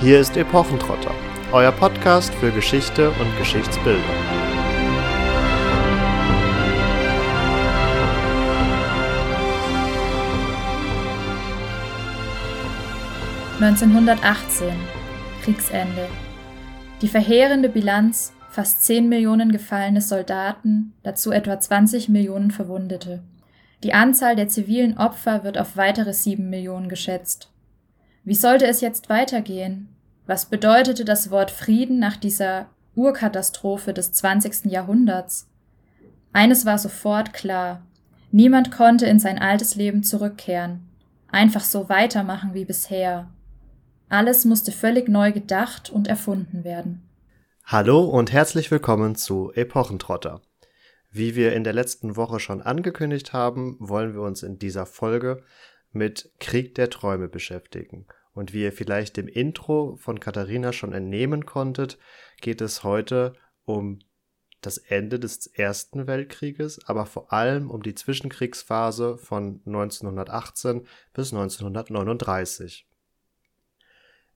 Hier ist Epochentrotter, euer Podcast für Geschichte und Geschichtsbildung. (1918) Kriegsende. Die verheerende Bilanz fast 10 Millionen gefallene Soldaten, dazu etwa 20 Millionen Verwundete. Die Anzahl der zivilen Opfer wird auf weitere 7 Millionen geschätzt. Wie sollte es jetzt weitergehen? Was bedeutete das Wort Frieden nach dieser Urkatastrophe des 20. Jahrhunderts? Eines war sofort klar. Niemand konnte in sein altes Leben zurückkehren, einfach so weitermachen wie bisher. Alles musste völlig neu gedacht und erfunden werden. Hallo und herzlich willkommen zu Epochentrotter. Wie wir in der letzten Woche schon angekündigt haben, wollen wir uns in dieser Folge mit Krieg der Träume beschäftigen. Und wie ihr vielleicht dem Intro von Katharina schon entnehmen konntet, geht es heute um das Ende des Ersten Weltkrieges, aber vor allem um die Zwischenkriegsphase von 1918 bis 1939.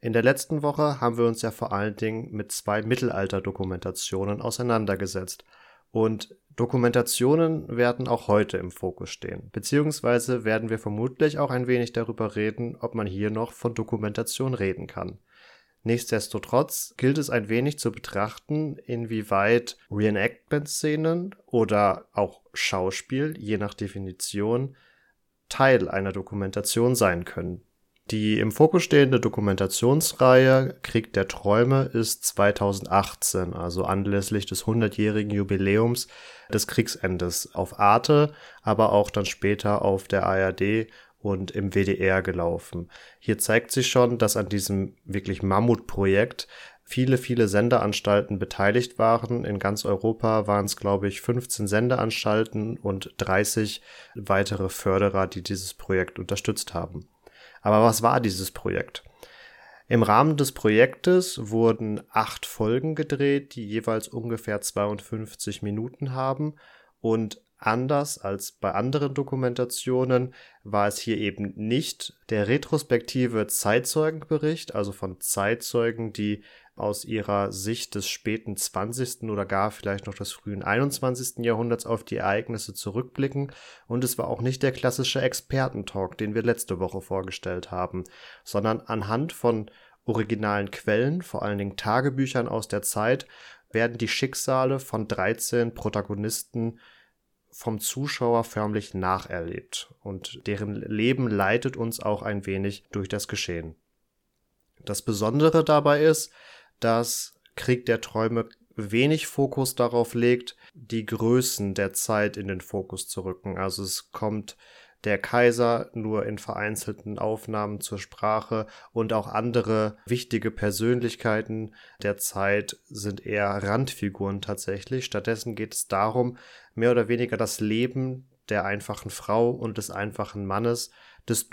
In der letzten Woche haben wir uns ja vor allen Dingen mit zwei Mittelalter-Dokumentationen auseinandergesetzt. Und Dokumentationen werden auch heute im Fokus stehen. Beziehungsweise werden wir vermutlich auch ein wenig darüber reden, ob man hier noch von Dokumentation reden kann. Nichtsdestotrotz gilt es ein wenig zu betrachten, inwieweit Reenactment-Szenen oder auch Schauspiel, je nach Definition, Teil einer Dokumentation sein können. Die im Fokus stehende Dokumentationsreihe Krieg der Träume ist 2018, also anlässlich des 100-jährigen Jubiläums des Kriegsendes auf Arte, aber auch dann später auf der ARD und im WDR gelaufen. Hier zeigt sich schon, dass an diesem wirklich Mammutprojekt viele, viele Sendeanstalten beteiligt waren. In ganz Europa waren es, glaube ich, 15 Sendeanstalten und 30 weitere Förderer, die dieses Projekt unterstützt haben. Aber was war dieses Projekt? Im Rahmen des Projektes wurden acht Folgen gedreht, die jeweils ungefähr 52 Minuten haben und anders als bei anderen Dokumentationen war es hier eben nicht der retrospektive Zeitzeugenbericht, also von Zeitzeugen, die aus ihrer Sicht des späten 20. oder gar vielleicht noch des frühen 21. Jahrhunderts auf die Ereignisse zurückblicken und es war auch nicht der klassische Expertentalk, den wir letzte Woche vorgestellt haben, sondern anhand von originalen Quellen, vor allen Dingen Tagebüchern aus der Zeit, werden die Schicksale von 13 Protagonisten vom Zuschauer förmlich nacherlebt und deren Leben leitet uns auch ein wenig durch das Geschehen. Das Besondere dabei ist, dass Krieg der Träume wenig Fokus darauf legt, die Größen der Zeit in den Fokus zu rücken. Also es kommt der Kaiser nur in vereinzelten Aufnahmen zur Sprache und auch andere wichtige Persönlichkeiten der Zeit sind eher Randfiguren tatsächlich. Stattdessen geht es darum, mehr oder weniger das Leben der einfachen Frau und des einfachen Mannes, des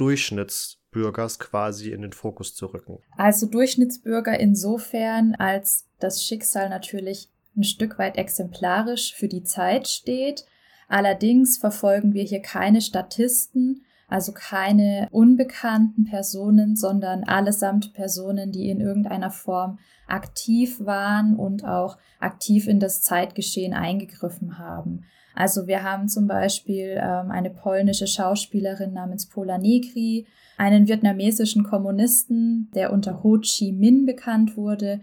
Durchschnittsbürgers quasi in den Fokus zu rücken. Also Durchschnittsbürger insofern, als das Schicksal natürlich ein Stück weit exemplarisch für die Zeit steht, Allerdings verfolgen wir hier keine Statisten, also keine unbekannten Personen, sondern allesamt Personen, die in irgendeiner Form aktiv waren und auch aktiv in das Zeitgeschehen eingegriffen haben. Also wir haben zum Beispiel ähm, eine polnische Schauspielerin namens Pola Negri, einen vietnamesischen Kommunisten, der unter Ho Chi Minh bekannt wurde,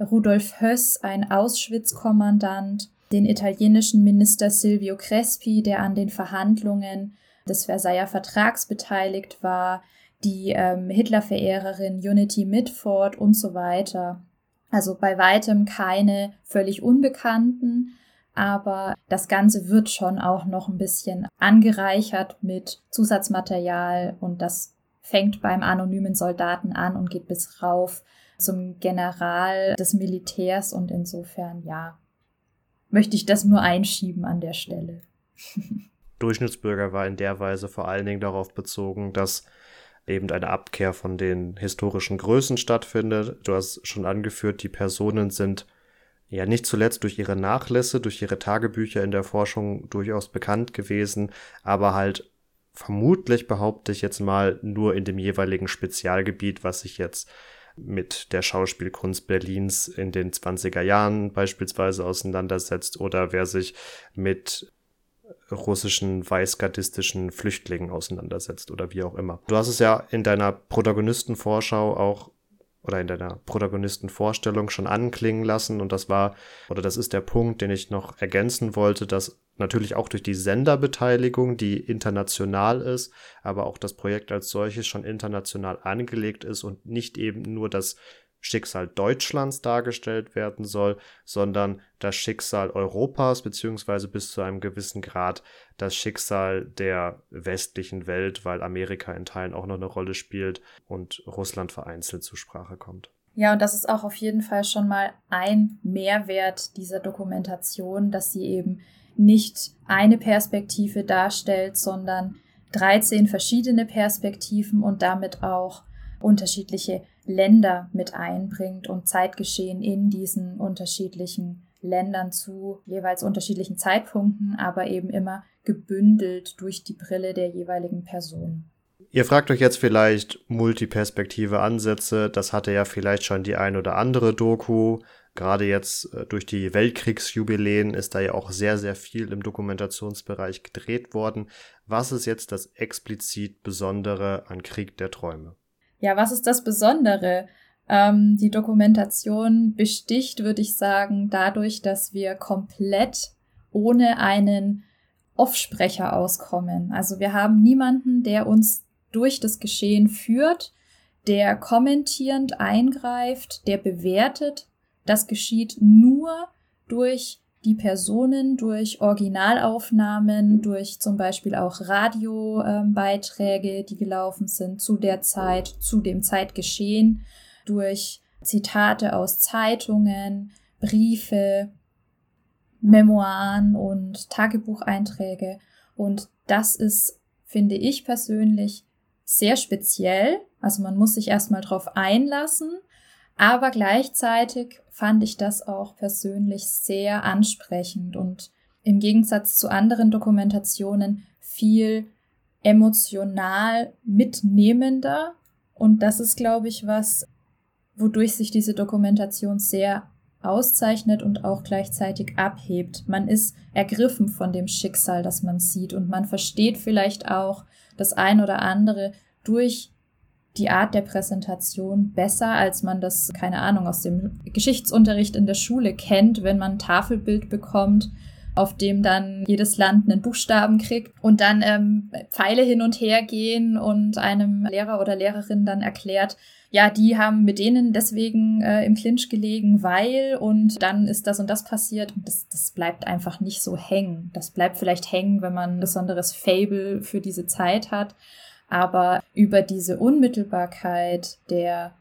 Rudolf Höss, ein Auschwitz-Kommandant, den italienischen Minister Silvio Crespi, der an den Verhandlungen des Versailler Vertrags beteiligt war, die ähm, Hitlerverehrerin Unity Mitford und so weiter. Also bei weitem keine völlig Unbekannten, aber das Ganze wird schon auch noch ein bisschen angereichert mit Zusatzmaterial und das fängt beim anonymen Soldaten an und geht bis rauf zum General des Militärs und insofern ja, möchte ich das nur einschieben an der Stelle. Durchschnittsbürger war in der Weise vor allen Dingen darauf bezogen, dass eben eine Abkehr von den historischen Größen stattfindet. Du hast schon angeführt, die Personen sind ja nicht zuletzt durch ihre Nachlässe, durch ihre Tagebücher in der Forschung durchaus bekannt gewesen, aber halt vermutlich behaupte ich jetzt mal nur in dem jeweiligen Spezialgebiet, was sich jetzt mit der Schauspielkunst Berlins in den 20er Jahren beispielsweise auseinandersetzt oder wer sich mit russischen weißgardistischen Flüchtlingen auseinandersetzt oder wie auch immer. Du hast es ja in deiner Protagonistenvorschau auch oder in deiner Protagonistenvorstellung schon anklingen lassen. Und das war, oder das ist der Punkt, den ich noch ergänzen wollte, dass natürlich auch durch die Senderbeteiligung, die international ist, aber auch das Projekt als solches schon international angelegt ist und nicht eben nur das Schicksal Deutschlands dargestellt werden soll, sondern das Schicksal Europas beziehungsweise bis zu einem gewissen Grad das Schicksal der westlichen Welt, weil Amerika in Teilen auch noch eine Rolle spielt und Russland vereinzelt zur Sprache kommt. Ja, und das ist auch auf jeden Fall schon mal ein Mehrwert dieser Dokumentation, dass sie eben nicht eine Perspektive darstellt, sondern 13 verschiedene Perspektiven und damit auch unterschiedliche Länder mit einbringt und Zeitgeschehen in diesen unterschiedlichen Ländern zu jeweils unterschiedlichen Zeitpunkten, aber eben immer gebündelt durch die Brille der jeweiligen Person. Ihr fragt euch jetzt vielleicht multiperspektive Ansätze, das hatte ja vielleicht schon die ein oder andere Doku. Gerade jetzt äh, durch die Weltkriegsjubiläen ist da ja auch sehr, sehr viel im Dokumentationsbereich gedreht worden. Was ist jetzt das explizit Besondere an Krieg der Träume? Ja, was ist das Besondere? Ähm, die Dokumentation besticht, würde ich sagen, dadurch, dass wir komplett ohne einen Offsprecher auskommen. Also wir haben niemanden, der uns durch das Geschehen führt, der kommentierend eingreift, der bewertet. Das geschieht nur durch die Personen durch Originalaufnahmen, durch zum Beispiel auch Radiobeiträge, ähm, die gelaufen sind zu der Zeit, zu dem Zeitgeschehen, durch Zitate aus Zeitungen, Briefe, Memoiren und Tagebucheinträge. Und das ist, finde ich persönlich, sehr speziell. Also man muss sich erstmal drauf einlassen aber gleichzeitig fand ich das auch persönlich sehr ansprechend und im Gegensatz zu anderen Dokumentationen viel emotional mitnehmender. Und das ist, glaube ich, was, wodurch sich diese Dokumentation sehr auszeichnet und auch gleichzeitig abhebt. Man ist ergriffen von dem Schicksal, das man sieht und man versteht vielleicht auch das ein oder andere durch die Art der Präsentation besser, als man das, keine Ahnung, aus dem Geschichtsunterricht in der Schule kennt, wenn man ein Tafelbild bekommt, auf dem dann jedes Land einen Buchstaben kriegt und dann ähm, Pfeile hin und her gehen und einem Lehrer oder Lehrerin dann erklärt, ja, die haben mit denen deswegen äh, im Clinch gelegen, weil und dann ist das und das passiert und das, das bleibt einfach nicht so hängen. Das bleibt vielleicht hängen, wenn man ein besonderes Fable für diese Zeit hat. Aber über diese Unmittelbarkeit der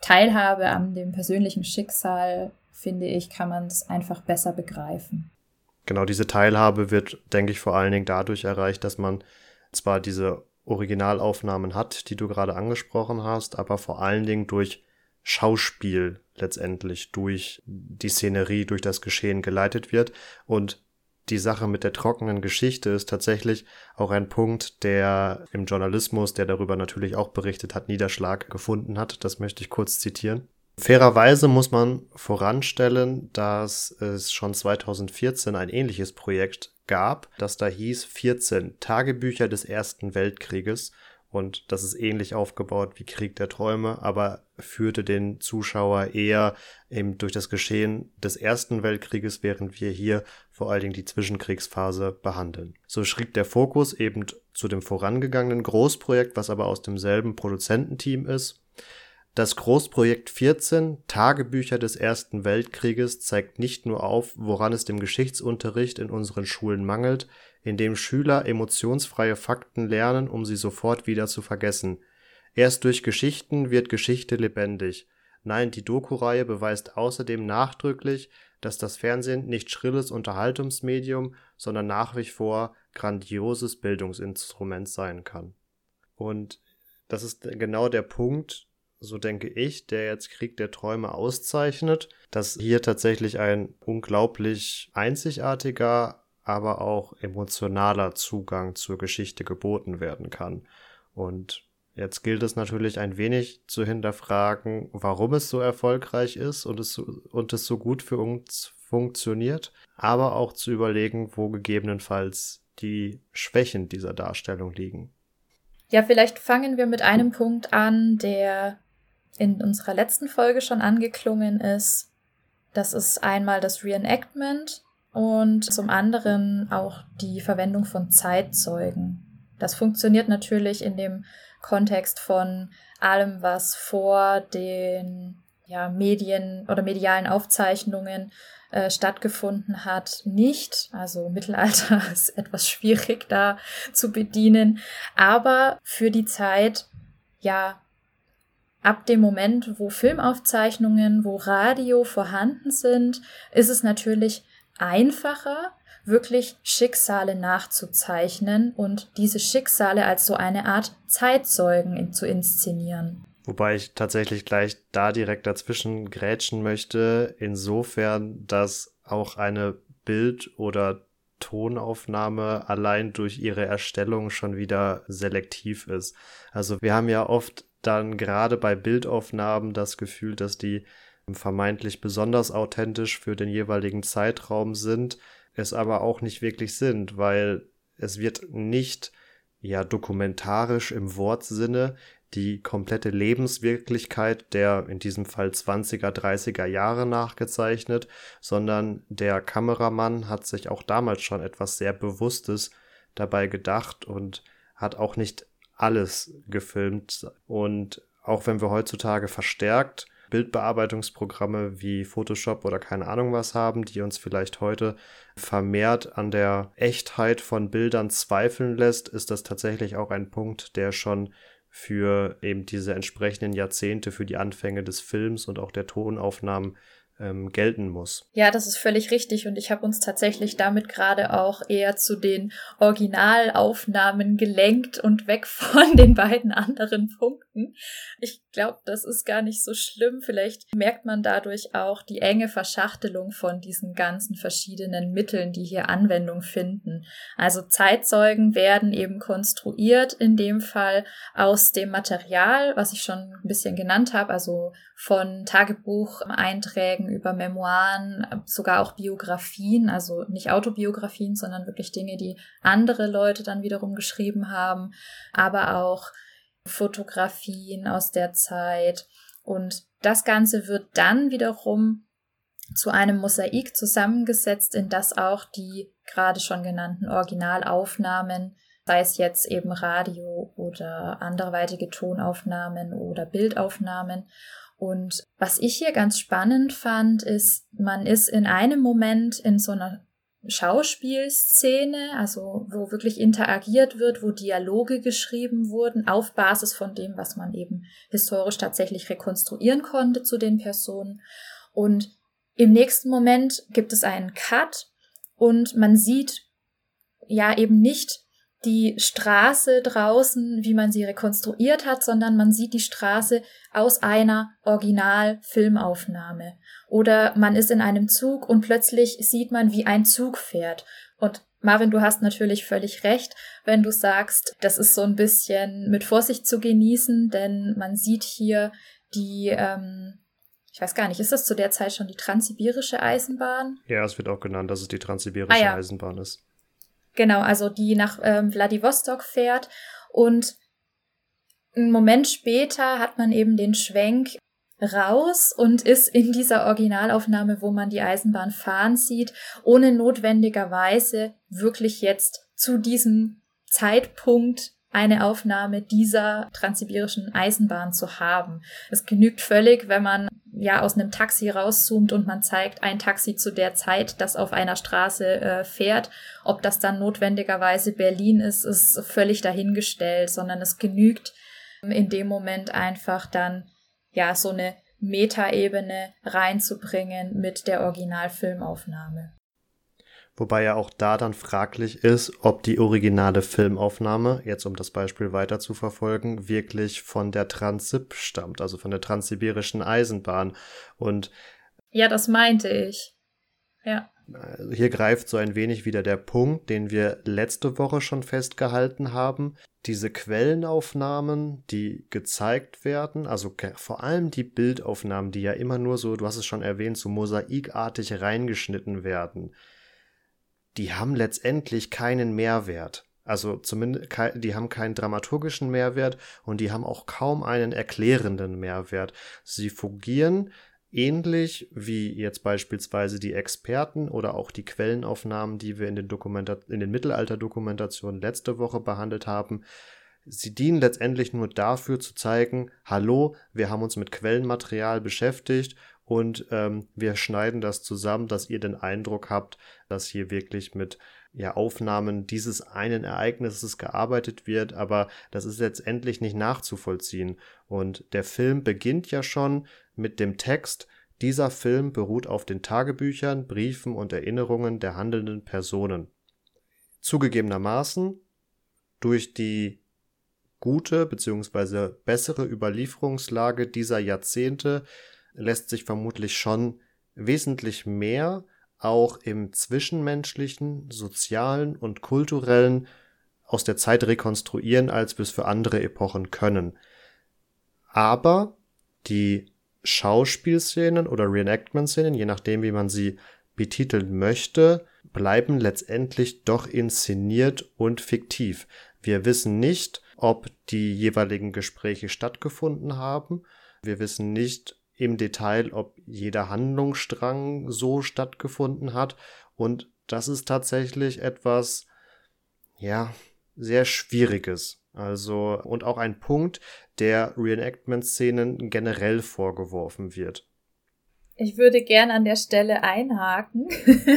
Teilhabe an dem persönlichen Schicksal, finde ich, kann man es einfach besser begreifen. Genau, diese Teilhabe wird, denke ich, vor allen Dingen dadurch erreicht, dass man zwar diese Originalaufnahmen hat, die du gerade angesprochen hast, aber vor allen Dingen durch Schauspiel letztendlich, durch die Szenerie, durch das Geschehen geleitet wird und die Sache mit der trockenen Geschichte ist tatsächlich auch ein Punkt, der im Journalismus, der darüber natürlich auch berichtet hat, Niederschlag gefunden hat. Das möchte ich kurz zitieren. Fairerweise muss man voranstellen, dass es schon 2014 ein ähnliches Projekt gab, das da hieß 14 Tagebücher des Ersten Weltkrieges und das ist ähnlich aufgebaut wie Krieg der Träume, aber führte den Zuschauer eher eben durch das Geschehen des Ersten Weltkrieges, während wir hier vor allen Dingen die Zwischenkriegsphase behandeln. So schrieb der Fokus eben zu dem vorangegangenen Großprojekt, was aber aus demselben Produzententeam ist. Das Großprojekt 14 Tagebücher des Ersten Weltkrieges zeigt nicht nur auf, woran es dem Geschichtsunterricht in unseren Schulen mangelt, indem Schüler emotionsfreie Fakten lernen, um sie sofort wieder zu vergessen. Erst durch Geschichten wird Geschichte lebendig. Nein, die Doku-Reihe beweist außerdem nachdrücklich, dass das Fernsehen nicht schrilles Unterhaltungsmedium, sondern nach wie vor grandioses Bildungsinstrument sein kann. Und das ist genau der Punkt, so denke ich, der jetzt Krieg der Träume auszeichnet, dass hier tatsächlich ein unglaublich einzigartiger, aber auch emotionaler Zugang zur Geschichte geboten werden kann. Und Jetzt gilt es natürlich ein wenig zu hinterfragen, warum es so erfolgreich ist und es so, und es so gut für uns funktioniert, aber auch zu überlegen, wo gegebenenfalls die Schwächen dieser Darstellung liegen. Ja, vielleicht fangen wir mit einem Punkt an, der in unserer letzten Folge schon angeklungen ist. Das ist einmal das Reenactment und zum anderen auch die Verwendung von Zeitzeugen. Das funktioniert natürlich in dem Kontext von allem, was vor den ja, Medien oder medialen Aufzeichnungen äh, stattgefunden hat, nicht. Also Mittelalter ist etwas schwierig da zu bedienen. Aber für die Zeit, ja, ab dem Moment, wo Filmaufzeichnungen, wo Radio vorhanden sind, ist es natürlich einfacher, wirklich Schicksale nachzuzeichnen und diese Schicksale als so eine Art Zeitzeugen zu inszenieren. Wobei ich tatsächlich gleich da direkt dazwischen grätschen möchte, insofern, dass auch eine Bild- oder Tonaufnahme allein durch ihre Erstellung schon wieder selektiv ist. Also wir haben ja oft dann gerade bei Bildaufnahmen das Gefühl, dass die vermeintlich besonders authentisch für den jeweiligen Zeitraum sind, es aber auch nicht wirklich sind, weil es wird nicht ja dokumentarisch im Wortsinne die komplette Lebenswirklichkeit der in diesem Fall 20er, 30er Jahre nachgezeichnet, sondern der Kameramann hat sich auch damals schon etwas sehr Bewusstes dabei gedacht und hat auch nicht alles gefilmt. Und auch wenn wir heutzutage verstärkt Bildbearbeitungsprogramme wie Photoshop oder keine Ahnung was haben, die uns vielleicht heute vermehrt an der Echtheit von Bildern zweifeln lässt, ist das tatsächlich auch ein Punkt, der schon für eben diese entsprechenden Jahrzehnte, für die Anfänge des Films und auch der Tonaufnahmen ähm, gelten muss. Ja, das ist völlig richtig und ich habe uns tatsächlich damit gerade auch eher zu den Originalaufnahmen gelenkt und weg von den beiden anderen Punkten. Ich glaube, das ist gar nicht so schlimm. Vielleicht merkt man dadurch auch die enge Verschachtelung von diesen ganzen verschiedenen Mitteln, die hier Anwendung finden. Also Zeitzeugen werden eben konstruiert, in dem Fall aus dem Material, was ich schon ein bisschen genannt habe, also von Tagebucheinträgen über Memoiren, sogar auch Biografien, also nicht Autobiografien, sondern wirklich Dinge, die andere Leute dann wiederum geschrieben haben, aber auch Fotografien aus der Zeit. Und das Ganze wird dann wiederum zu einem Mosaik zusammengesetzt, in das auch die gerade schon genannten Originalaufnahmen, sei es jetzt eben Radio oder anderweitige Tonaufnahmen oder Bildaufnahmen. Und was ich hier ganz spannend fand, ist, man ist in einem Moment in so einer Schauspielszene, also wo wirklich interagiert wird, wo Dialoge geschrieben wurden, auf Basis von dem, was man eben historisch tatsächlich rekonstruieren konnte zu den Personen. Und im nächsten Moment gibt es einen Cut und man sieht ja eben nicht die Straße draußen, wie man sie rekonstruiert hat, sondern man sieht die Straße aus einer Original-Filmaufnahme. Oder man ist in einem Zug und plötzlich sieht man, wie ein Zug fährt. Und Marvin, du hast natürlich völlig recht, wenn du sagst, das ist so ein bisschen mit Vorsicht zu genießen, denn man sieht hier die, ähm, ich weiß gar nicht, ist das zu der Zeit schon die transsibirische Eisenbahn? Ja, es wird auch genannt, dass es die transsibirische ah, ja. Eisenbahn ist. Genau, also die nach ähm, Vladivostok fährt. Und einen Moment später hat man eben den Schwenk raus und ist in dieser Originalaufnahme, wo man die Eisenbahn fahren sieht, ohne notwendigerweise wirklich jetzt zu diesem Zeitpunkt eine Aufnahme dieser transsibirischen Eisenbahn zu haben. Es genügt völlig, wenn man ja aus einem Taxi rauszoomt und man zeigt ein Taxi zu der Zeit, das auf einer Straße äh, fährt. Ob das dann notwendigerweise Berlin ist, ist völlig dahingestellt, sondern es genügt in dem Moment einfach dann ja so eine Metaebene reinzubringen mit der Originalfilmaufnahme. Wobei ja auch da dann fraglich ist, ob die originale Filmaufnahme, jetzt um das Beispiel weiter zu verfolgen, wirklich von der Transip stammt, also von der transsibirischen Eisenbahn. Und ja, das meinte ich. Ja. Hier greift so ein wenig wieder der Punkt, den wir letzte Woche schon festgehalten haben. diese Quellenaufnahmen, die gezeigt werden, also vor allem die Bildaufnahmen, die ja immer nur so, du hast es schon erwähnt, so mosaikartig reingeschnitten werden, die haben letztendlich keinen Mehrwert. Also zumindest, die haben keinen dramaturgischen Mehrwert und die haben auch kaum einen erklärenden Mehrwert. Sie fungieren ähnlich wie jetzt beispielsweise die Experten oder auch die Quellenaufnahmen, die wir in den, Dokumenta in den Mittelalterdokumentationen letzte Woche behandelt haben. Sie dienen letztendlich nur dafür zu zeigen, hallo, wir haben uns mit Quellenmaterial beschäftigt und ähm, wir schneiden das zusammen, dass ihr den Eindruck habt, dass hier wirklich mit ja, Aufnahmen dieses einen Ereignisses gearbeitet wird, aber das ist letztendlich nicht nachzuvollziehen. Und der Film beginnt ja schon mit dem Text, dieser Film beruht auf den Tagebüchern, Briefen und Erinnerungen der handelnden Personen. Zugegebenermaßen, durch die gute bzw. bessere Überlieferungslage dieser Jahrzehnte lässt sich vermutlich schon wesentlich mehr auch im zwischenmenschlichen, sozialen und kulturellen aus der Zeit rekonstruieren, als wir es für andere Epochen können. Aber die Schauspielszenen oder Reenactment-Szenen, je nachdem, wie man sie betiteln möchte, bleiben letztendlich doch inszeniert und fiktiv. Wir wissen nicht, ob die jeweiligen Gespräche stattgefunden haben. Wir wissen nicht, im Detail, ob jeder Handlungsstrang so stattgefunden hat. Und das ist tatsächlich etwas, ja, sehr Schwieriges. Also, und auch ein Punkt, der Reenactment-Szenen generell vorgeworfen wird. Ich würde gern an der Stelle einhaken.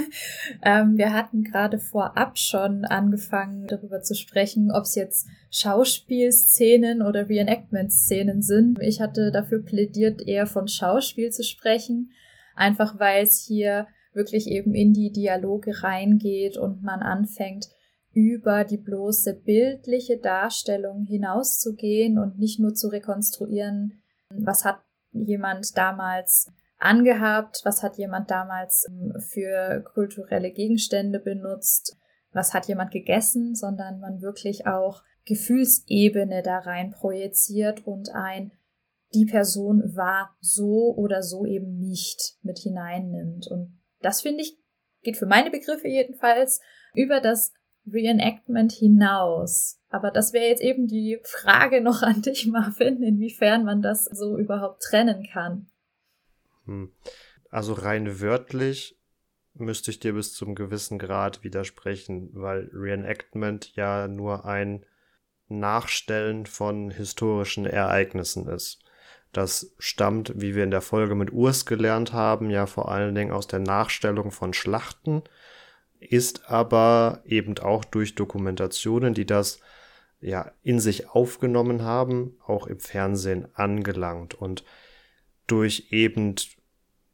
ähm, wir hatten gerade vorab schon angefangen, darüber zu sprechen, ob es jetzt Schauspielszenen oder Reenactment-Szenen sind. Ich hatte dafür plädiert, eher von Schauspiel zu sprechen, einfach weil es hier wirklich eben in die Dialoge reingeht und man anfängt, über die bloße bildliche Darstellung hinauszugehen und nicht nur zu rekonstruieren, was hat jemand damals angehabt, was hat jemand damals ähm, für kulturelle Gegenstände benutzt, was hat jemand gegessen, sondern man wirklich auch Gefühlsebene da rein projiziert und ein die Person war so oder so eben nicht mit hineinnimmt. Und das finde ich, geht für meine Begriffe jedenfalls über das Reenactment hinaus. Aber das wäre jetzt eben die Frage noch an dich, Marvin, inwiefern man das so überhaupt trennen kann. Hm. Also rein wörtlich müsste ich dir bis zum gewissen Grad widersprechen, weil Reenactment ja nur ein Nachstellen von historischen Ereignissen ist. Das stammt, wie wir in der Folge mit Urs gelernt haben, ja vor allen Dingen aus der Nachstellung von Schlachten, ist aber eben auch durch Dokumentationen, die das ja in sich aufgenommen haben, auch im Fernsehen angelangt und durch eben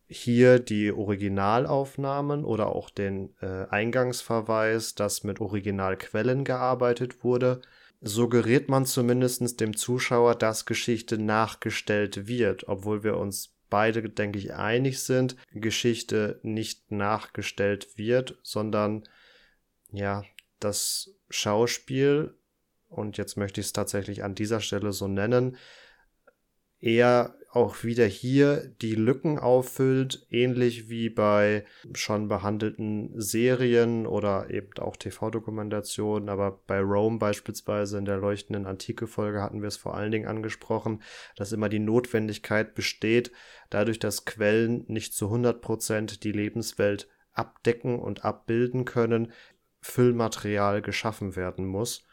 hier die Originalaufnahmen oder auch den äh, Eingangsverweis, dass mit Originalquellen gearbeitet wurde, suggeriert man zumindest dem Zuschauer, dass Geschichte nachgestellt wird, obwohl wir uns beide, denke ich, einig sind, Geschichte nicht nachgestellt wird, sondern ja, das Schauspiel, und jetzt möchte ich es tatsächlich an dieser Stelle so nennen, eher auch wieder hier die Lücken auffüllt, ähnlich wie bei schon behandelten Serien oder eben auch TV-Dokumentationen. Aber bei Rome beispielsweise in der leuchtenden Antike-Folge hatten wir es vor allen Dingen angesprochen, dass immer die Notwendigkeit besteht, dadurch, dass Quellen nicht zu 100 Prozent die Lebenswelt abdecken und abbilden können, Füllmaterial geschaffen werden muss,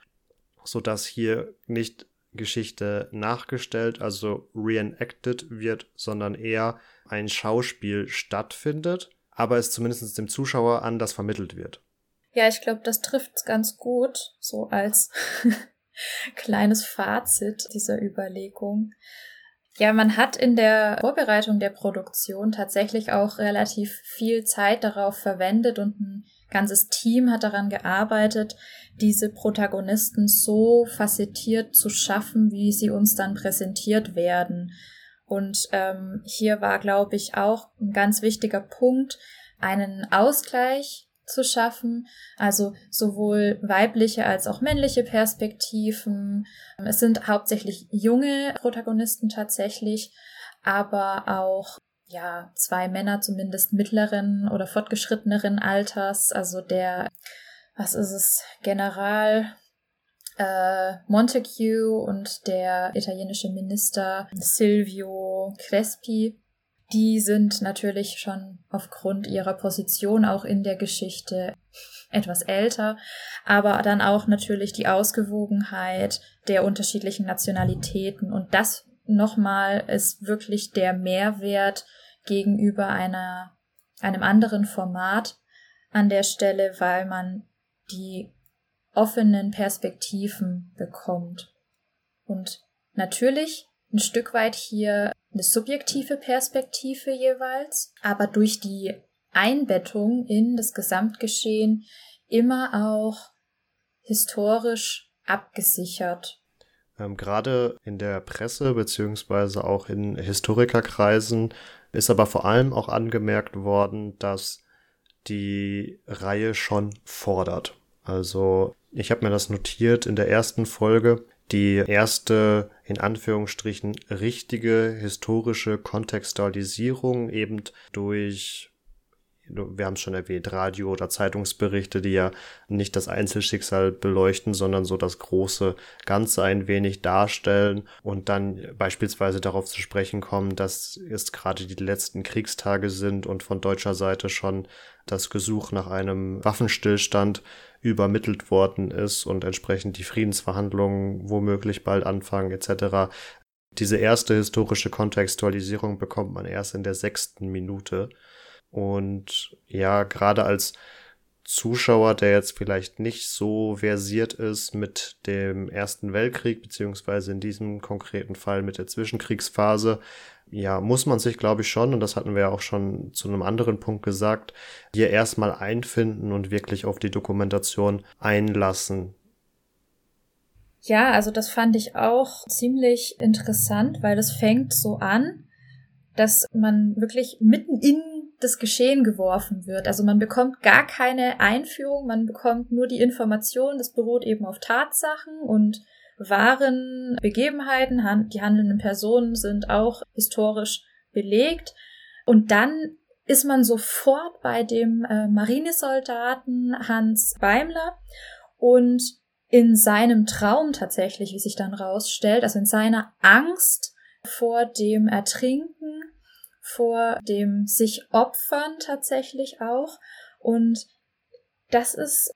sodass hier nicht Geschichte nachgestellt, also reenacted wird, sondern eher ein Schauspiel stattfindet, aber es zumindest dem Zuschauer anders vermittelt wird. Ja, ich glaube, das trifft ganz gut, so als kleines Fazit dieser Überlegung. Ja, man hat in der Vorbereitung der Produktion tatsächlich auch relativ viel Zeit darauf verwendet und ein ganzes Team hat daran gearbeitet, diese Protagonisten so facettiert zu schaffen, wie sie uns dann präsentiert werden. Und ähm, hier war, glaube ich, auch ein ganz wichtiger Punkt, einen Ausgleich zu schaffen, also sowohl weibliche als auch männliche Perspektiven. Es sind hauptsächlich junge Protagonisten tatsächlich, aber auch ja, zwei Männer zumindest mittleren oder fortgeschritteneren Alters, also der, was ist es, General äh, Montague und der italienische Minister Silvio Crespi, die sind natürlich schon aufgrund ihrer Position auch in der Geschichte etwas älter, aber dann auch natürlich die Ausgewogenheit der unterschiedlichen Nationalitäten. Und das nochmal ist wirklich der Mehrwert gegenüber einer, einem anderen Format an der Stelle, weil man die offenen Perspektiven bekommt. Und natürlich ein Stück weit hier eine subjektive Perspektive jeweils, aber durch die Einbettung in das Gesamtgeschehen immer auch historisch abgesichert. Ähm, Gerade in der Presse beziehungsweise auch in Historikerkreisen ist aber vor allem auch angemerkt worden, dass die Reihe schon fordert. Also ich habe mir das notiert in der ersten Folge. Die erste, in Anführungsstrichen, richtige historische Kontextualisierung eben durch wir haben es schon erwähnt, Radio- oder Zeitungsberichte, die ja nicht das Einzelschicksal beleuchten, sondern so das große Ganze ein wenig darstellen und dann beispielsweise darauf zu sprechen kommen, dass es gerade die letzten Kriegstage sind und von deutscher Seite schon das Gesuch nach einem Waffenstillstand übermittelt worden ist und entsprechend die Friedensverhandlungen womöglich bald anfangen etc. Diese erste historische Kontextualisierung bekommt man erst in der sechsten Minute. Und ja, gerade als Zuschauer, der jetzt vielleicht nicht so versiert ist mit dem Ersten Weltkrieg, beziehungsweise in diesem konkreten Fall mit der Zwischenkriegsphase, ja, muss man sich, glaube ich, schon, und das hatten wir ja auch schon zu einem anderen Punkt gesagt, hier erstmal einfinden und wirklich auf die Dokumentation einlassen. Ja, also das fand ich auch ziemlich interessant, weil das fängt so an, dass man wirklich mitten in das Geschehen geworfen wird. Also man bekommt gar keine Einführung, man bekommt nur die Information, das beruht eben auf Tatsachen und wahren Begebenheiten. Die handelnden Personen sind auch historisch belegt. Und dann ist man sofort bei dem äh, Marinesoldaten Hans Beimler und in seinem Traum tatsächlich, wie sich dann rausstellt, also in seiner Angst vor dem Ertrinken, vor dem sich opfern tatsächlich auch. Und das ist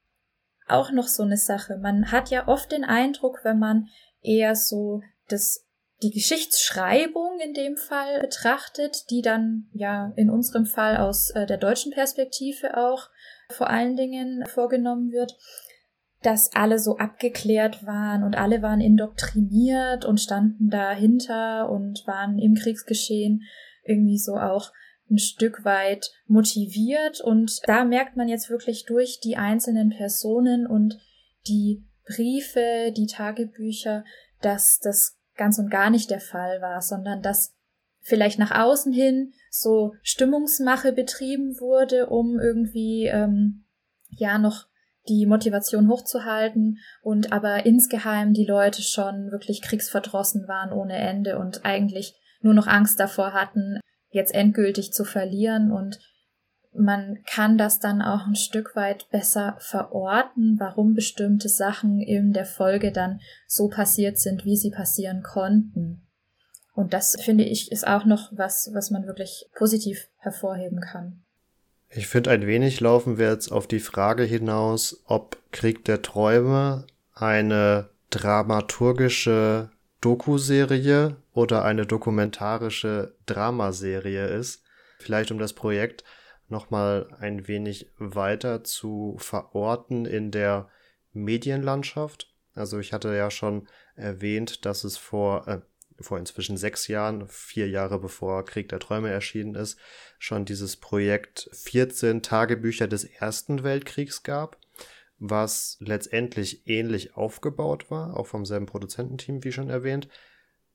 auch noch so eine Sache. Man hat ja oft den Eindruck, wenn man eher so das die Geschichtsschreibung in dem Fall betrachtet, die dann ja in unserem Fall aus äh, der deutschen Perspektive auch vor allen Dingen vorgenommen wird, dass alle so abgeklärt waren und alle waren indoktriniert und standen dahinter und waren im Kriegsgeschehen irgendwie so auch ein Stück weit motiviert. Und da merkt man jetzt wirklich durch die einzelnen Personen und die Briefe, die Tagebücher, dass das ganz und gar nicht der Fall war, sondern dass vielleicht nach außen hin so Stimmungsmache betrieben wurde, um irgendwie ähm, ja noch die Motivation hochzuhalten und aber insgeheim die Leute schon wirklich kriegsverdrossen waren ohne Ende und eigentlich nur noch Angst davor hatten, jetzt endgültig zu verlieren und man kann das dann auch ein Stück weit besser verorten, warum bestimmte Sachen in der Folge dann so passiert sind, wie sie passieren konnten. Und das finde ich ist auch noch was, was man wirklich positiv hervorheben kann. Ich finde, ein wenig laufen wir jetzt auf die Frage hinaus, ob Krieg der Träume eine dramaturgische Doku-Serie oder eine dokumentarische Dramaserie ist. Vielleicht um das Projekt nochmal ein wenig weiter zu verorten in der Medienlandschaft. Also ich hatte ja schon erwähnt, dass es vor, äh, vor inzwischen sechs Jahren, vier Jahre bevor Krieg der Träume erschienen ist, schon dieses Projekt 14 Tagebücher des Ersten Weltkriegs gab was letztendlich ähnlich aufgebaut war, auch vom selben Produzententeam, wie schon erwähnt.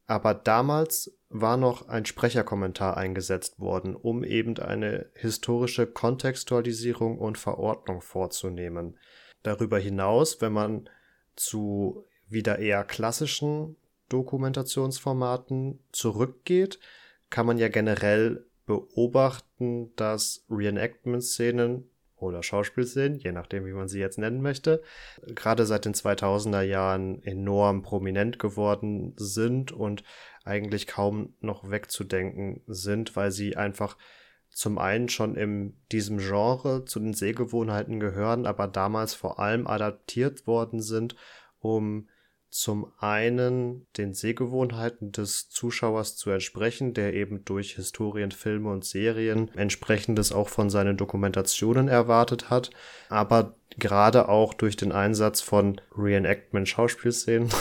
aber damals war noch ein Sprecherkommentar eingesetzt worden, um eben eine historische Kontextualisierung und Verordnung vorzunehmen. Darüber hinaus, wenn man zu wieder eher klassischen Dokumentationsformaten zurückgeht, kann man ja generell beobachten, dass Reenactment-Szenen oder Schauspielszenen, je nachdem, wie man sie jetzt nennen möchte, gerade seit den 2000er Jahren enorm prominent geworden sind und eigentlich kaum noch wegzudenken sind, weil sie einfach zum einen schon in diesem Genre zu den Sehgewohnheiten gehören, aber damals vor allem adaptiert worden sind, um zum einen den Sehgewohnheiten des Zuschauers zu entsprechen, der eben durch Historien, Filme und Serien entsprechendes auch von seinen Dokumentationen erwartet hat, aber gerade auch durch den Einsatz von Reenactment-Schauspielszenen.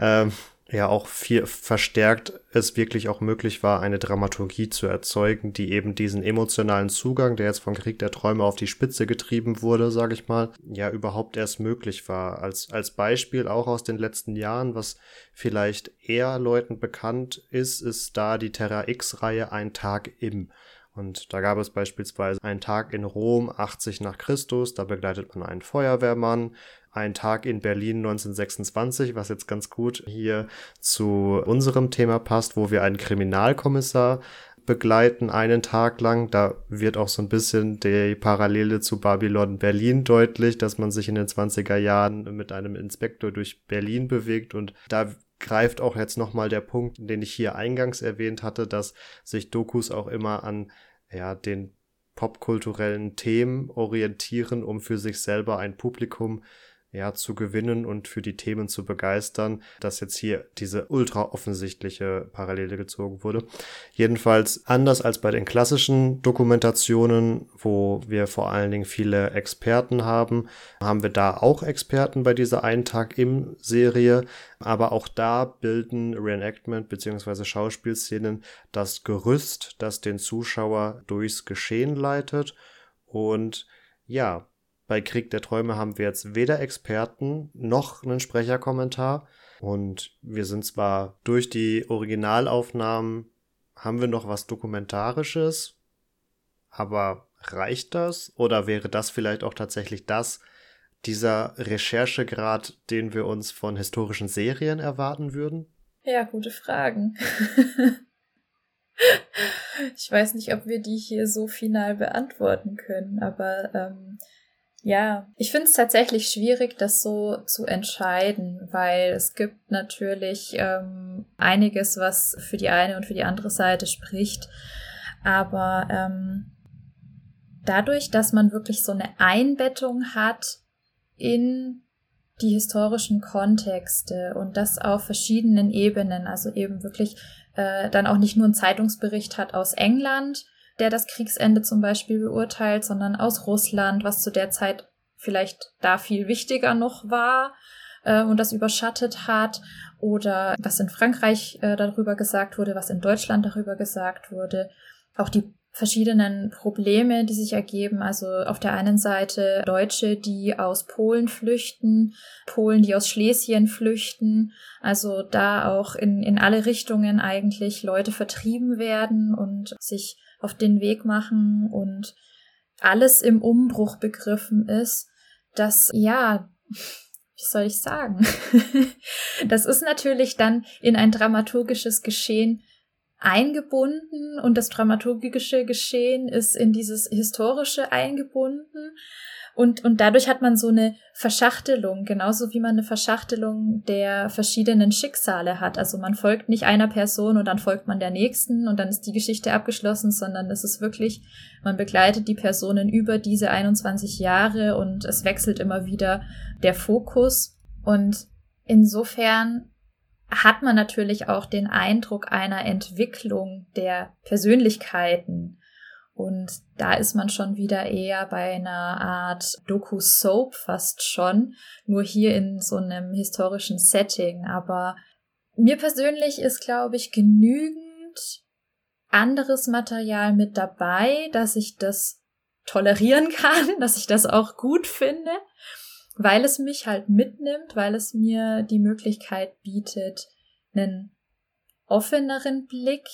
Ähm, ja auch viel verstärkt es wirklich auch möglich war, eine Dramaturgie zu erzeugen, die eben diesen emotionalen Zugang, der jetzt von Krieg der Träume auf die Spitze getrieben wurde, sage ich mal, ja überhaupt erst möglich war. Als, als Beispiel auch aus den letzten Jahren, was vielleicht eher Leuten bekannt ist, ist da die Terra X-Reihe Ein Tag im. Und da gab es beispielsweise einen Tag in Rom 80 nach Christus, da begleitet man einen Feuerwehrmann, ein Tag in Berlin 1926, was jetzt ganz gut hier zu unserem Thema passt, wo wir einen Kriminalkommissar begleiten einen Tag lang. Da wird auch so ein bisschen die Parallele zu Babylon Berlin deutlich, dass man sich in den 20er Jahren mit einem Inspektor durch Berlin bewegt. Und da greift auch jetzt nochmal der Punkt, den ich hier eingangs erwähnt hatte, dass sich Dokus auch immer an ja, den popkulturellen Themen orientieren, um für sich selber ein Publikum ja, zu gewinnen und für die Themen zu begeistern, dass jetzt hier diese ultra offensichtliche Parallele gezogen wurde. Jedenfalls anders als bei den klassischen Dokumentationen, wo wir vor allen Dingen viele Experten haben, haben wir da auch Experten bei dieser Einen Tag im Serie, aber auch da bilden Reenactment bzw. Schauspielszenen das Gerüst, das den Zuschauer durchs Geschehen leitet und ja, bei Krieg der Träume haben wir jetzt weder Experten noch einen Sprecherkommentar. Und wir sind zwar durch die Originalaufnahmen, haben wir noch was Dokumentarisches, aber reicht das? Oder wäre das vielleicht auch tatsächlich das, dieser Recherchegrad, den wir uns von historischen Serien erwarten würden? Ja, gute Fragen. ich weiß nicht, ob wir die hier so final beantworten können, aber ähm, ja, ich finde es tatsächlich schwierig, das so zu entscheiden, weil es gibt natürlich ähm, einiges, was für die eine und für die andere Seite spricht. Aber ähm, dadurch, dass man wirklich so eine Einbettung hat in die historischen Kontexte und das auf verschiedenen Ebenen, also eben wirklich äh, dann auch nicht nur einen Zeitungsbericht hat aus England, der das Kriegsende zum Beispiel beurteilt, sondern aus Russland, was zu der Zeit vielleicht da viel wichtiger noch war äh, und das überschattet hat, oder was in Frankreich äh, darüber gesagt wurde, was in Deutschland darüber gesagt wurde. Auch die verschiedenen Probleme, die sich ergeben. Also auf der einen Seite Deutsche, die aus Polen flüchten, Polen, die aus Schlesien flüchten. Also da auch in, in alle Richtungen eigentlich Leute vertrieben werden und sich auf den Weg machen und alles im Umbruch begriffen ist, dass ja, wie soll ich sagen? das ist natürlich dann in ein dramaturgisches Geschehen eingebunden und das dramaturgische Geschehen ist in dieses historische eingebunden. Und, und dadurch hat man so eine Verschachtelung, genauso wie man eine Verschachtelung der verschiedenen Schicksale hat. Also man folgt nicht einer Person und dann folgt man der nächsten und dann ist die Geschichte abgeschlossen, sondern es ist wirklich, man begleitet die Personen über diese 21 Jahre und es wechselt immer wieder der Fokus. Und insofern hat man natürlich auch den Eindruck einer Entwicklung der Persönlichkeiten und da ist man schon wieder eher bei einer Art Doku-Soap fast schon, nur hier in so einem historischen Setting. Aber mir persönlich ist, glaube ich, genügend anderes Material mit dabei, dass ich das tolerieren kann, dass ich das auch gut finde, weil es mich halt mitnimmt, weil es mir die Möglichkeit bietet, einen offeneren Blick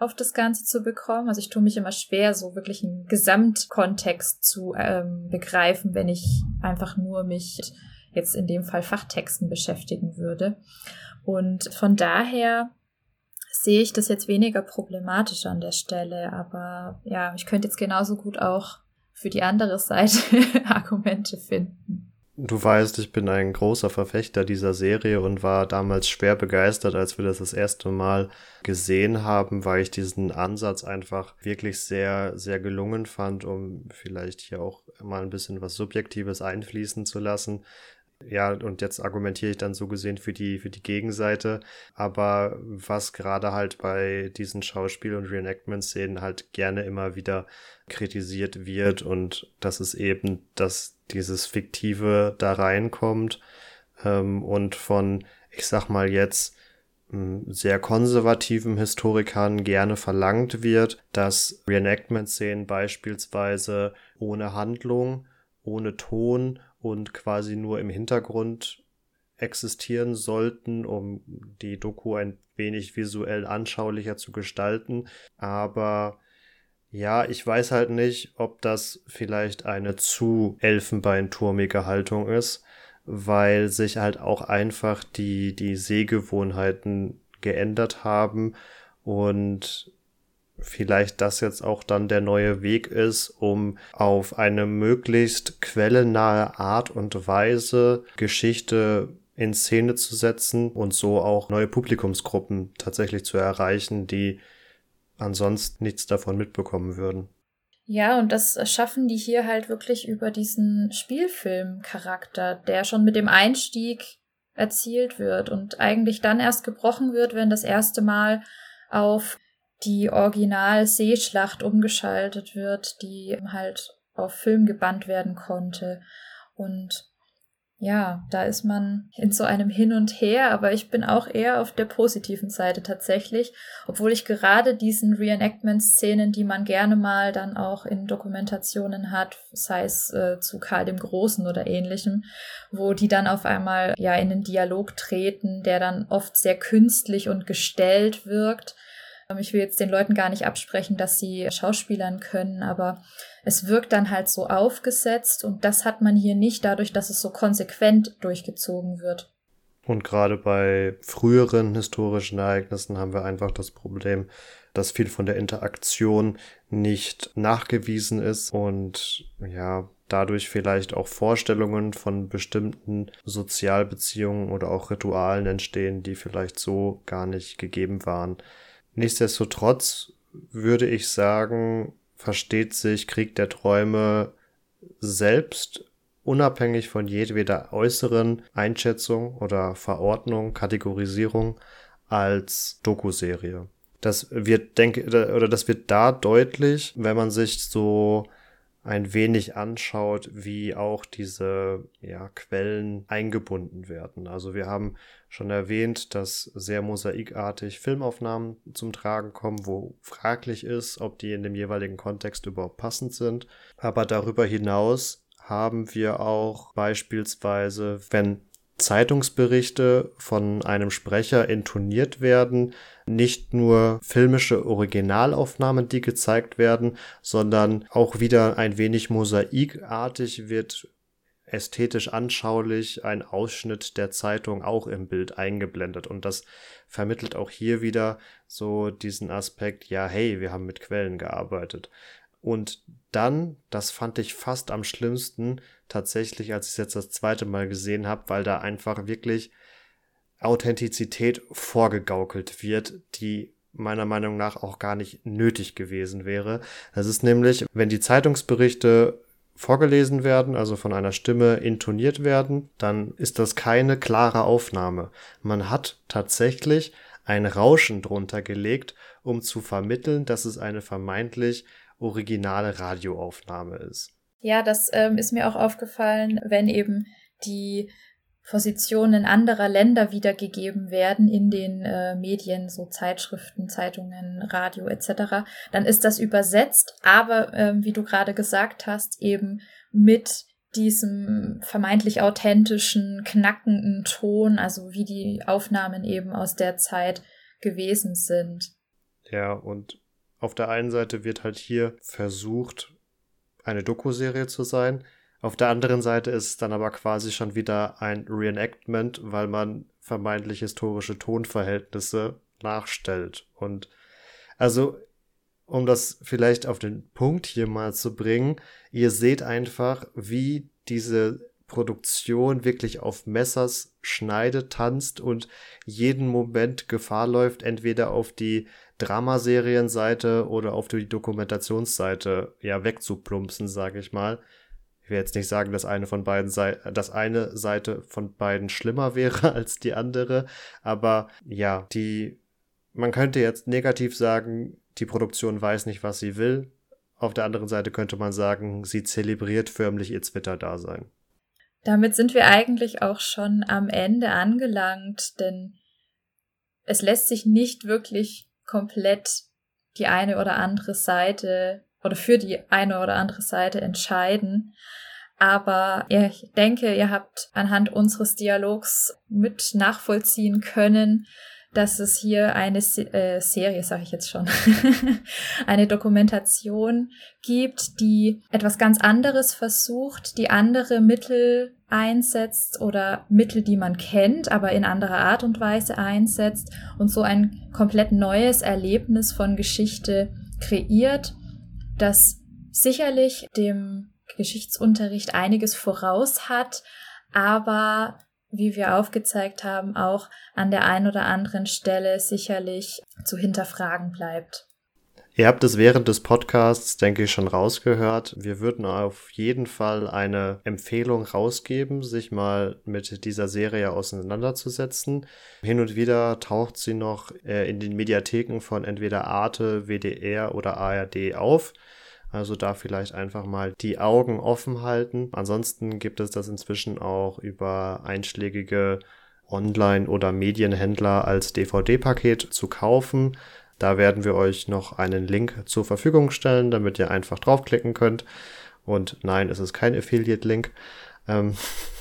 auf das Ganze zu bekommen. Also ich tue mich immer schwer, so wirklich einen Gesamtkontext zu ähm, begreifen, wenn ich einfach nur mich jetzt in dem Fall Fachtexten beschäftigen würde. Und von daher sehe ich das jetzt weniger problematisch an der Stelle, aber ja, ich könnte jetzt genauso gut auch für die andere Seite Argumente finden. Du weißt, ich bin ein großer Verfechter dieser Serie und war damals schwer begeistert, als wir das das erste Mal gesehen haben, weil ich diesen Ansatz einfach wirklich sehr, sehr gelungen fand, um vielleicht hier auch mal ein bisschen was Subjektives einfließen zu lassen. Ja, und jetzt argumentiere ich dann so gesehen für die, für die Gegenseite. Aber was gerade halt bei diesen Schauspiel- und Reenactment-Szenen halt gerne immer wieder kritisiert wird und das ist eben, dass dieses Fiktive da reinkommt ähm, und von, ich sag mal jetzt, sehr konservativen Historikern gerne verlangt wird, dass Reenactment-Szenen beispielsweise ohne Handlung, ohne Ton und quasi nur im Hintergrund existieren sollten, um die Doku ein wenig visuell anschaulicher zu gestalten. Aber ja, ich weiß halt nicht, ob das vielleicht eine zu elfenbeinturmige Haltung ist, weil sich halt auch einfach die, die Sehgewohnheiten geändert haben und vielleicht das jetzt auch dann der neue Weg ist, um auf eine möglichst quellennahe Art und Weise Geschichte in Szene zu setzen und so auch neue Publikumsgruppen tatsächlich zu erreichen, die ansonsten nichts davon mitbekommen würden. Ja, und das schaffen die hier halt wirklich über diesen Spielfilmcharakter, der schon mit dem Einstieg erzielt wird und eigentlich dann erst gebrochen wird, wenn das erste Mal auf die Original-Seeschlacht umgeschaltet wird, die halt auf Film gebannt werden konnte. Und ja, da ist man in so einem Hin und Her, aber ich bin auch eher auf der positiven Seite tatsächlich, obwohl ich gerade diesen Reenactment-Szenen, die man gerne mal dann auch in Dokumentationen hat, sei es äh, zu Karl dem Großen oder ähnlichem, wo die dann auf einmal ja in einen Dialog treten, der dann oft sehr künstlich und gestellt wirkt. Ähm, ich will jetzt den Leuten gar nicht absprechen, dass sie Schauspielern können, aber es wirkt dann halt so aufgesetzt und das hat man hier nicht dadurch, dass es so konsequent durchgezogen wird. Und gerade bei früheren historischen Ereignissen haben wir einfach das Problem, dass viel von der Interaktion nicht nachgewiesen ist und ja, dadurch vielleicht auch Vorstellungen von bestimmten Sozialbeziehungen oder auch Ritualen entstehen, die vielleicht so gar nicht gegeben waren. Nichtsdestotrotz würde ich sagen, versteht sich Krieg der Träume selbst unabhängig von jedweder äußeren Einschätzung oder Verordnung, Kategorisierung als Dokuserie. Das wird, denke, oder das wird da deutlich, wenn man sich so ein wenig anschaut, wie auch diese ja, Quellen eingebunden werden. Also wir haben schon erwähnt, dass sehr mosaikartig Filmaufnahmen zum Tragen kommen, wo fraglich ist, ob die in dem jeweiligen Kontext überhaupt passend sind. Aber darüber hinaus haben wir auch beispielsweise, wenn Zeitungsberichte von einem Sprecher intoniert werden, nicht nur filmische Originalaufnahmen, die gezeigt werden, sondern auch wieder ein wenig mosaikartig wird ästhetisch anschaulich ein Ausschnitt der Zeitung auch im Bild eingeblendet. Und das vermittelt auch hier wieder so diesen Aspekt, ja, hey, wir haben mit Quellen gearbeitet. Und dann, das fand ich fast am schlimmsten, tatsächlich, als ich es jetzt das zweite Mal gesehen habe, weil da einfach wirklich Authentizität vorgegaukelt wird, die meiner Meinung nach auch gar nicht nötig gewesen wäre. Das ist nämlich, wenn die Zeitungsberichte vorgelesen werden, also von einer Stimme intoniert werden, dann ist das keine klare Aufnahme. Man hat tatsächlich ein Rauschen drunter gelegt, um zu vermitteln, dass es eine vermeintlich originale Radioaufnahme ist. Ja, das ähm, ist mir auch aufgefallen, wenn eben die Positionen anderer Länder wiedergegeben werden in den äh, Medien, so Zeitschriften, Zeitungen, Radio etc., dann ist das übersetzt, aber ähm, wie du gerade gesagt hast, eben mit diesem vermeintlich authentischen, knackenden Ton, also wie die Aufnahmen eben aus der Zeit gewesen sind. Ja, und auf der einen Seite wird halt hier versucht, eine Doku-Serie zu sein. Auf der anderen Seite ist es dann aber quasi schon wieder ein Reenactment, weil man vermeintlich historische Tonverhältnisse nachstellt. Und also, um das vielleicht auf den Punkt hier mal zu bringen, ihr seht einfach, wie diese Produktion wirklich auf Messers Schneide tanzt und jeden Moment Gefahr läuft, entweder auf die Dramaserienseite oder auf die Dokumentationsseite ja wegzuplumpsen, sage ich mal. Ich will jetzt nicht sagen, dass eine von beiden Seiten, dass eine Seite von beiden schlimmer wäre als die andere, aber ja, die man könnte jetzt negativ sagen, die Produktion weiß nicht, was sie will. Auf der anderen Seite könnte man sagen, sie zelebriert förmlich ihr Twitter-Dasein. Damit sind wir eigentlich auch schon am Ende angelangt, denn es lässt sich nicht wirklich komplett die eine oder andere Seite oder für die eine oder andere Seite entscheiden. Aber ich denke, ihr habt anhand unseres Dialogs mit nachvollziehen können, dass es hier eine Se äh, Serie, sage ich jetzt schon, eine Dokumentation gibt, die etwas ganz anderes versucht, die andere Mittel einsetzt oder Mittel, die man kennt, aber in anderer Art und Weise einsetzt und so ein komplett neues Erlebnis von Geschichte kreiert, das sicherlich dem Geschichtsunterricht einiges voraus hat, aber wie wir aufgezeigt haben, auch an der einen oder anderen Stelle sicherlich zu hinterfragen bleibt. Ihr habt es während des Podcasts, denke ich, schon rausgehört. Wir würden auf jeden Fall eine Empfehlung rausgeben, sich mal mit dieser Serie auseinanderzusetzen. Hin und wieder taucht sie noch äh, in den Mediatheken von entweder Arte, WDR oder ARD auf. Also da vielleicht einfach mal die Augen offen halten. Ansonsten gibt es das inzwischen auch über einschlägige Online- oder Medienhändler als DVD-Paket zu kaufen. Da werden wir euch noch einen Link zur Verfügung stellen, damit ihr einfach draufklicken könnt. Und nein, es ist kein Affiliate-Link. Ähm,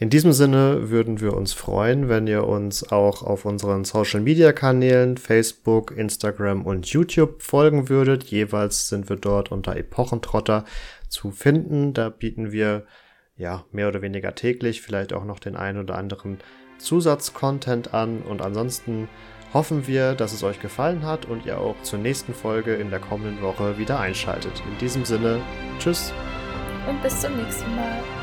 In diesem Sinne würden wir uns freuen, wenn ihr uns auch auf unseren Social Media Kanälen Facebook, Instagram und YouTube folgen würdet. Jeweils sind wir dort unter Epochentrotter zu finden. Da bieten wir ja mehr oder weniger täglich vielleicht auch noch den einen oder anderen Zusatzcontent an und ansonsten hoffen wir, dass es euch gefallen hat und ihr auch zur nächsten Folge in der kommenden Woche wieder einschaltet. In diesem Sinne, tschüss und bis zum nächsten Mal.